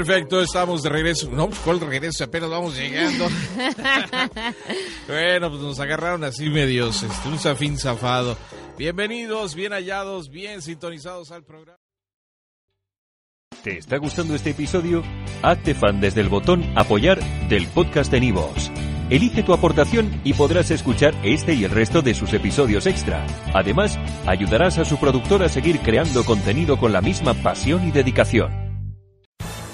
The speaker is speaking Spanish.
Perfecto, estamos de regreso. No, pues, ¿cuál regreso? Apenas vamos llegando. bueno, pues nos agarraron así medios, este, un zafín zafado. Bienvenidos, bien hallados, bien sintonizados al programa. ¿Te está gustando este episodio? Hazte fan desde el botón Apoyar del podcast de Nivos. Elige tu aportación y podrás escuchar este y el resto de sus episodios extra. Además, ayudarás a su productor a seguir creando contenido con la misma pasión y dedicación.